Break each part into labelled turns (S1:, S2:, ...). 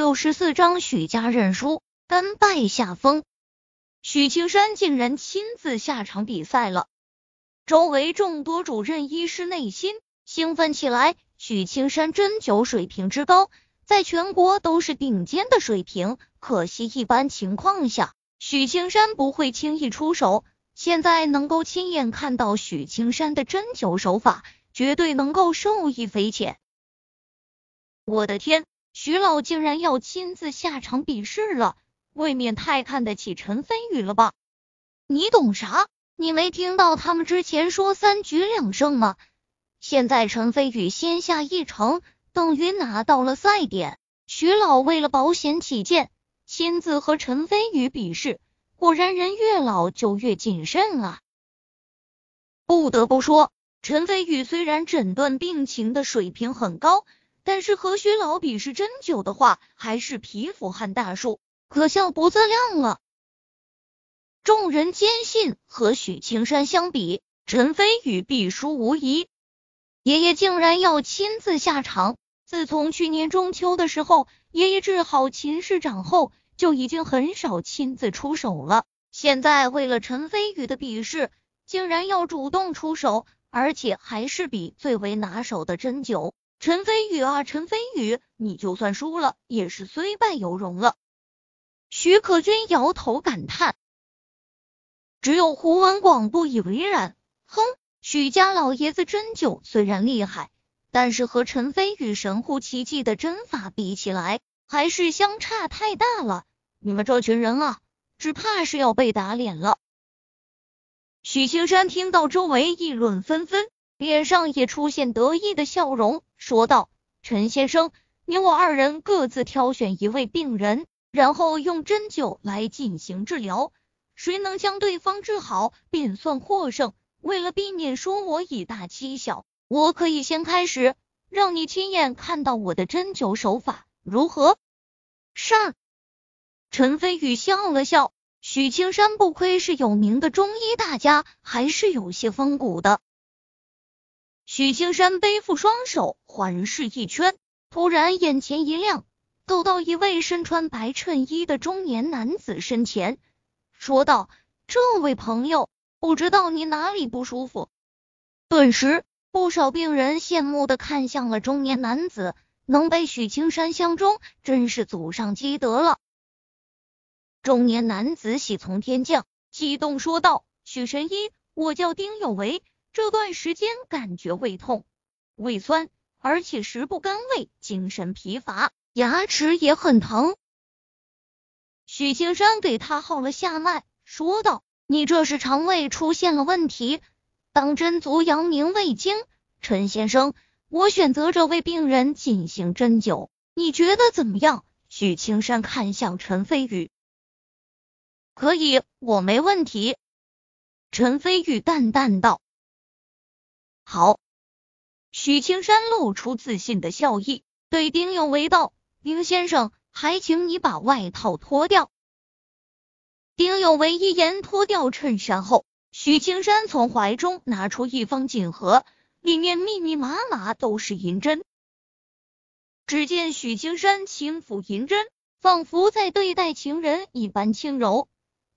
S1: 六十四章许家认输，甘拜下风。许青山竟然亲自下场比赛了，周围众多主任医师内心兴奋起来。许青山针灸水平之高，在全国都是顶尖的水平。可惜一般情况下，许青山不会轻易出手。现在能够亲眼看到许青山的针灸手法，绝对能够受益匪浅。我的天，徐老竟然要亲自下场比试了，未免太看得起陈飞宇了吧？你懂啥？你没听到他们之前说三局两胜吗？现在陈飞宇先下一城，等于拿到了赛点。徐老为了保险起见，亲自和陈飞宇比试。果然，人越老就越谨慎啊！不得不说，陈飞宇虽然诊断病情的水平很高，但是和徐老比试针灸的话，还是皮肤撼大树，可笑不自量了。众人坚信，和许青山相比，陈飞宇必输无疑。爷爷竟然要亲自下场！自从去年中秋的时候，爷爷治好秦市长后。就已经很少亲自出手了，现在为了陈飞宇的比试，竟然要主动出手，而且还是比最为拿手的针灸。陈飞宇啊，陈飞宇，你就算输了，也是虽败犹荣了。徐可君摇头感叹，只有胡文广不以为然。哼，许家老爷子针灸虽然厉害，但是和陈飞宇神乎其技的针法比起来，还是相差太大了。你们这群人啊，只怕是要被打脸了。许青山听到周围议论纷纷，脸上也出现得意的笑容，说道：“陈先生，你我二人各自挑选一位病人，然后用针灸来进行治疗，谁能将对方治好，便算获胜。为了避免说我以大欺小，我可以先开始，让你亲眼看到我的针灸手法，如何？”善。陈飞宇笑了笑，许青山不亏是有名的中医大家，还是有些风骨的。许青山背负双手，环视一圈，突然眼前一亮，走到一位身穿白衬衣的中年男子身前，说道：“这位朋友，不知道你哪里不舒服？”顿时，不少病人羡慕的看向了中年男子，能被许青山相中，真是祖上积德了。中年男子喜从天降，激动说道：“许神医，我叫丁有为，这段时间感觉胃痛、胃酸，而且食不甘味，精神疲乏，牙齿也很疼。”许青山给他号了下脉，说道：“你这是肠胃出现了问题，当真足阳明胃经。陈先生，我选择这位病人进行针灸，你觉得怎么样？”许青山看向陈飞宇。可以，我没问题。”陈飞宇淡淡道。“好。”许青山露出自信的笑意，对丁有为道：“丁先生，还请你把外套脱掉。”丁有为一言脱掉衬衫后，许青山从怀中拿出一方锦盒，里面密密麻麻都是银针。只见许青山轻抚银针，仿佛在对待情人一般轻柔。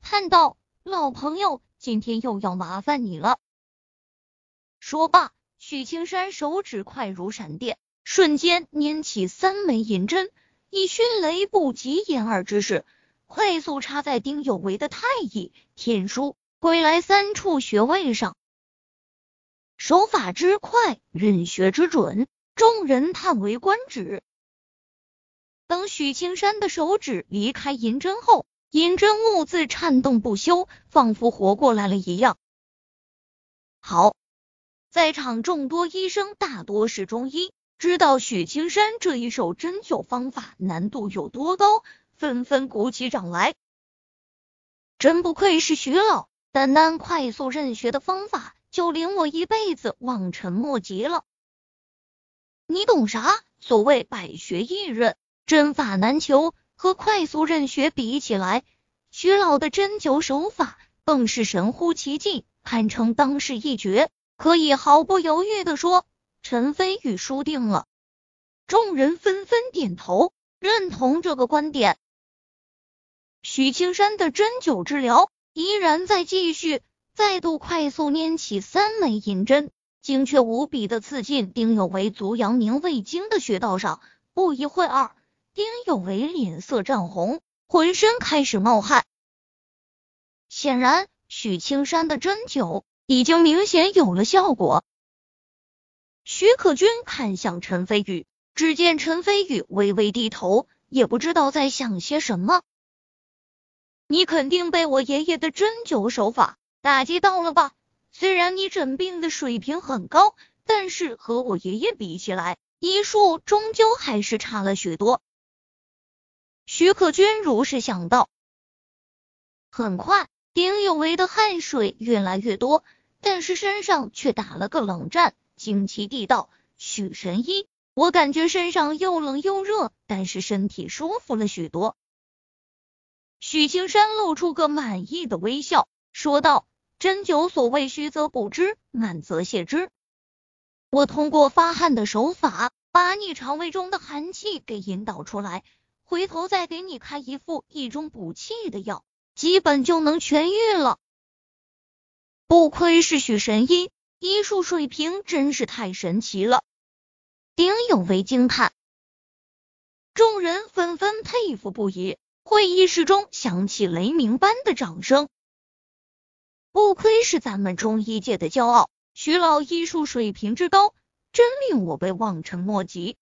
S1: 叹道：“老朋友，今天又要麻烦你了。”说罢，许青山手指快如闪电，瞬间拈起三枚银针，以迅雷不及掩耳之势，快速插在丁有为的太乙、天枢、归来三处穴位上。手法之快，任穴之准，众人叹为观止。等许青山的手指离开银针后，银针兀自颤动不休，仿佛活过来了一样。好，在场众多医生大多是中医，知道许青山这一手针灸方法难度有多高，纷纷鼓起掌来。真不愧是徐老，单单快速认穴的方法就令我一辈子望尘莫及了。你懂啥？所谓百穴一刃，针法难求。和快速认穴比起来，徐老的针灸手法更是神乎其技，堪称当世一绝。可以毫不犹豫的说，陈飞宇输定了。众人纷纷点头，认同这个观点。许青山的针灸治疗依然在继续，再度快速捻起三枚银针，精确无比的刺进丁有为足阳明胃经的穴道上。不一会儿，丁有为脸色涨红，浑身开始冒汗。显然，许青山的针灸已经明显有了效果。徐可君看向陈飞宇，只见陈飞宇微微低头，也不知道在想些什么。你肯定被我爷爷的针灸手法打击到了吧？虽然你诊病的水平很高，但是和我爷爷比起来，医术终究还是差了许多。徐可君如是想到。很快，丁有为的汗水越来越多，但是身上却打了个冷战。惊奇地道：“许神医，我感觉身上又冷又热，但是身体舒服了许多。”许青山露出个满意的微笑，说道：“针灸所谓虚则补之，满则泻之。我通过发汗的手法，把你肠胃中的寒气给引导出来，回头再给你开一副益中补气的药，基本就能痊愈了。不愧是许神医。”医术水平真是太神奇了！丁有为惊叹，众人纷纷佩服不已。会议室中响起雷鸣般的掌声。不愧是咱们中医界的骄傲，徐老医术水平之高，真令我辈望尘莫及。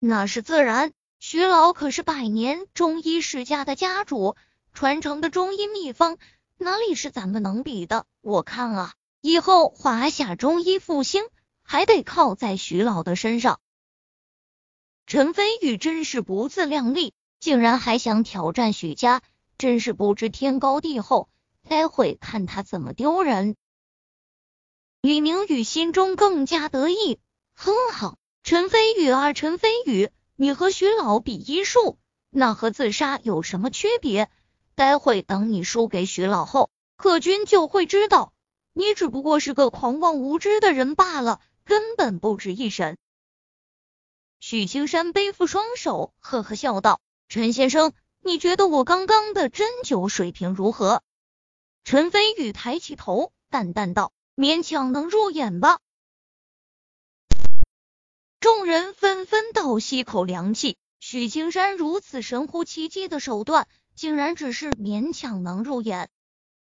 S1: 那是自然，徐老可是百年中医世家的家主，传承的中医秘方哪里是咱们能比的？我看啊。以后华夏中医复兴还得靠在徐老的身上。陈飞宇真是不自量力，竟然还想挑战许家，真是不知天高地厚。待会看他怎么丢人。李明宇心中更加得意，哼哼，陈飞宇啊，陈飞宇，你和徐老比医术，那和自杀有什么区别？待会等你输给徐老后，客君就会知道。你只不过是个狂妄无知的人罢了，根本不值一审。许青山背负双手，呵呵笑道：“陈先生，你觉得我刚刚的针灸水平如何？”陈飞宇抬起头，淡淡道：“勉强能入眼吧。”众人纷纷倒吸口凉气。许青山如此神乎其技的手段，竟然只是勉强能入眼。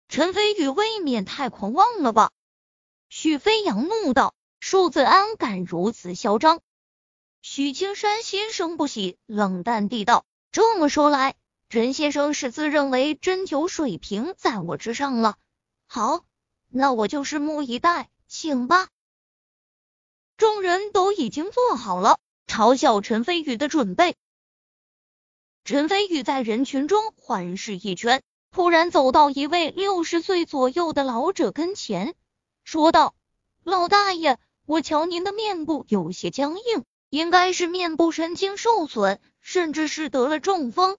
S1: 陈飞宇未免太狂妄了吧？许飞扬怒道：“数子安敢如此嚣张？”许青山心生不喜，冷淡地道：“这么说来，陈先生是自认为针灸水平在我之上了？好，那我就拭目以待，请吧。”众人都已经做好了嘲笑陈飞宇的准备。陈飞宇在人群中环视一圈。突然走到一位六十岁左右的老者跟前，说道：“老大爷，我瞧您的面部有些僵硬，应该是面部神经受损，甚至是得了中风。”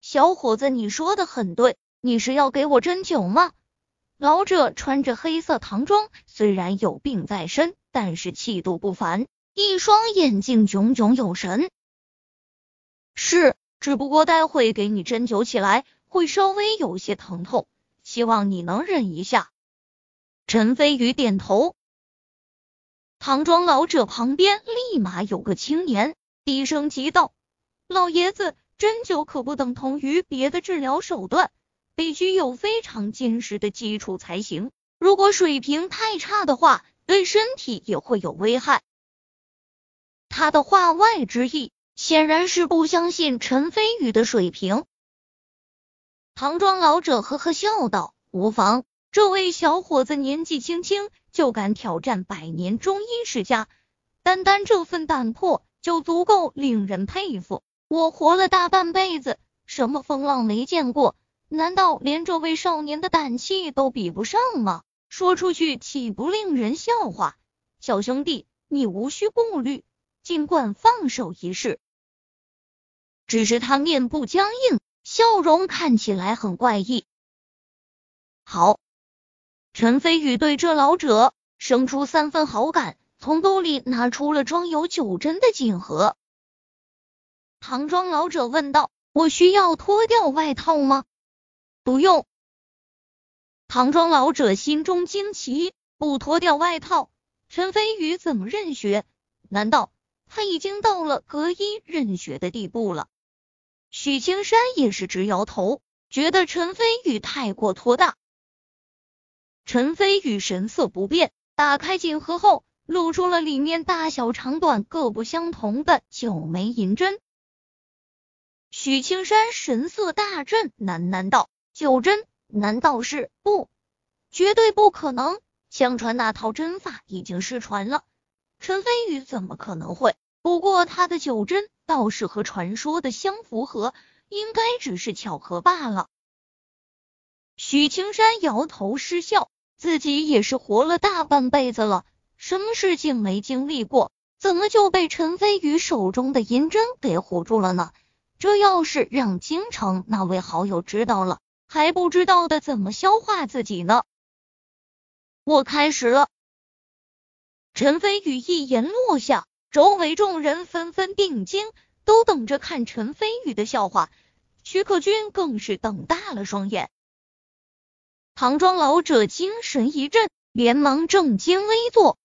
S1: 小伙子，你说的很对，你是要给我针灸吗？老者穿着黑色唐装，虽然有病在身，但是气度不凡，一双眼睛炯炯有神。是，只不过待会给你针灸起来。会稍微有些疼痛，希望你能忍一下。陈飞宇点头。唐庄老者旁边立马有个青年低声急道：“老爷子，针灸可不等同于别的治疗手段，必须有非常坚实的基础才行。如果水平太差的话，对身体也会有危害。”他的话外之意显然是不相信陈飞宇的水平。唐庄老者呵呵笑道：“无妨，这位小伙子年纪轻轻就敢挑战百年中医世家，单单这份胆魄就足够令人佩服。我活了大半辈子，什么风浪没见过，难道连这位少年的胆气都比不上吗？说出去岂不令人笑话？小兄弟，你无需顾虑，尽管放手一试。”只是他面部僵硬。笑容看起来很怪异。好，陈飞宇对这老者生出三分好感，从兜里拿出了装有九针的锦盒。唐装老者问道：“我需要脱掉外套吗？”“不用。”唐装老者心中惊奇，不脱掉外套，陈飞宇怎么认血？难道他已经到了隔衣认血的地步了？许青山也是直摇头，觉得陈飞宇太过托大。陈飞宇神色不变，打开锦盒后，露出了里面大小长短各不相同的九枚银针。许青山神色大震，喃喃道：“九针？难道是？不，绝对不可能！相传那套针法已经失传了，陈飞宇怎么可能会？不过他的九针倒是和传说的相符合，应该只是巧合罢了。”许青山摇头失笑。自己也是活了大半辈子了，什么事情没经历过？怎么就被陈飞宇手中的银针给唬住了呢？这要是让京城那位好友知道了，还不知道的怎么消化自己呢？我开始了。陈飞宇一言落下，周围众人纷纷定睛，都等着看陈飞宇的笑话。徐克军更是瞪大了双眼。唐庄老者精神一振，连忙正襟危坐。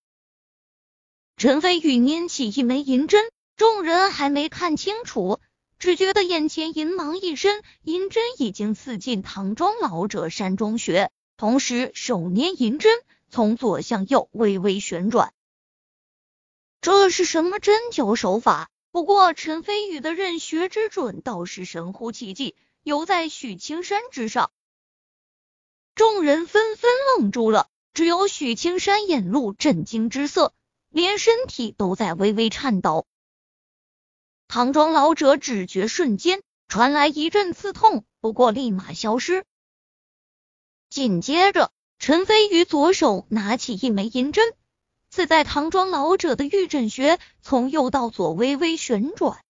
S1: 陈飞宇拈起一枚银针，众人还没看清楚，只觉得眼前银芒一伸，银针已经刺进唐庄老者山中穴，同时手捏银针，从左向右微微旋转。这是什么针灸手法？不过陈飞宇的认穴之准倒是神乎其技，犹在许青山之上。众人纷纷愣住了，只有许青山眼露震惊之色，连身体都在微微颤抖。唐庄老者只觉瞬间传来一阵刺痛，不过立马消失。紧接着，陈飞宇左手拿起一枚银针，自在唐庄老者的玉枕穴，从右到左微微旋转。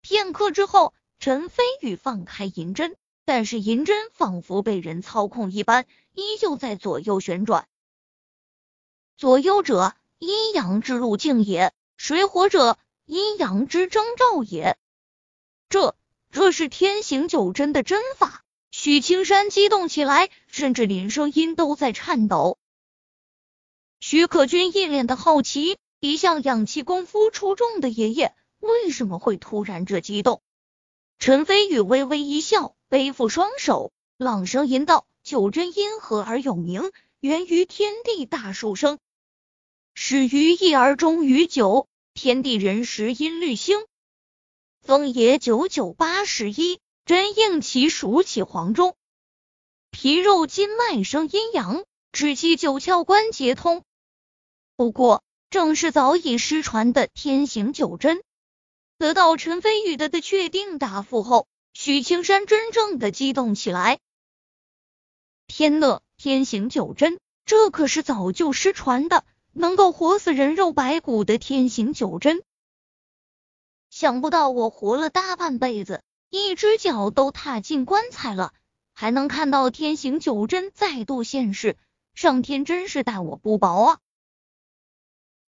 S1: 片刻之后，陈飞宇放开银针。但是银针仿佛被人操控一般，依旧在左右旋转。左右者，阴阳之路径也；水火者，阴阳之征兆也。这，这是天行九针的针法。许青山激动起来，甚至连声音都在颤抖。许可君一脸的好奇，一向养气功夫出众的爷爷，为什么会突然这激动？陈飞宇微微一笑。背负双手，朗声吟道：“九针因何而有名？源于天地大数生，始于一而终于九。天地人时音律兴，风也九九八十一。针应其数起黄钟，皮肉筋脉生阴阳，指其九窍关节通。不过，正是早已失传的天行九针。”得到陈飞宇的的确定答复后。许青山真正的激动起来。天呐，天行九针，这可是早就失传的，能够活死人肉白骨的天行九针。想不到我活了大半辈子，一只脚都踏进棺材了，还能看到天行九针再度现世，上天真是待我不薄啊！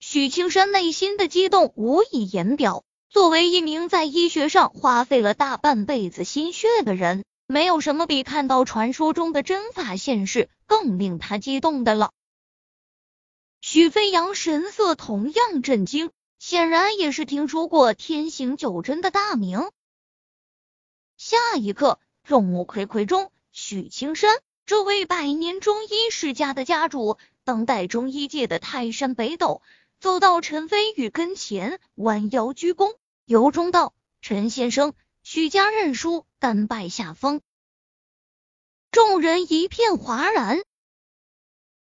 S1: 许青山内心的激动无以言表。作为一名在医学上花费了大半辈子心血的人，没有什么比看到传说中的针法现世更令他激动的了。许飞扬神色同样震惊，显然也是听说过天行九针的大名。下一刻，众目睽睽中，许青山这位百年中医世家的家主，当代中医界的泰山北斗，走到陈飞宇跟前，弯腰鞠躬。由衷道：“陈先生，许家认输，甘拜下风。”众人一片哗然。